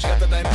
She got the name.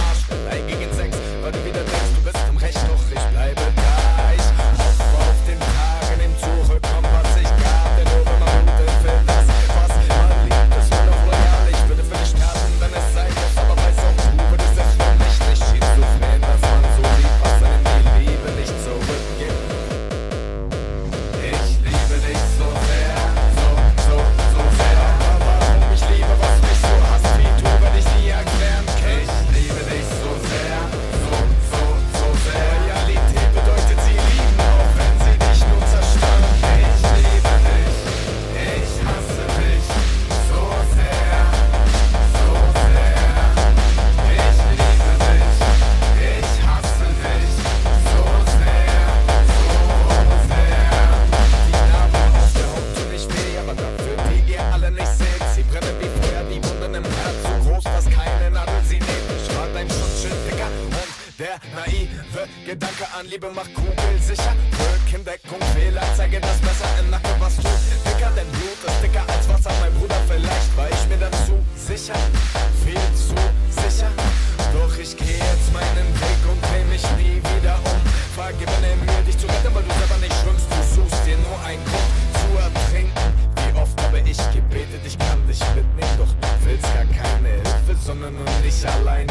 Gedanke an Liebe macht Kugel sicher. Rückendeckung, Fehler, zeige das besser im Nacken, was du Dicker denn Blut ist dicker als Wasser, mein Bruder. Vielleicht war ich mir dazu sicher, viel zu sicher. Doch ich geh jetzt meinen Weg und dreh mich nie wieder um. Vergewinne mir dich zu retten, weil du selber nicht schwimmst. Du suchst dir nur einen Grund zu ertrinken. Wie oft habe ich gebetet, ich kann dich mitnehmen, doch du willst gar keine Hilfe, sondern nur nicht allein.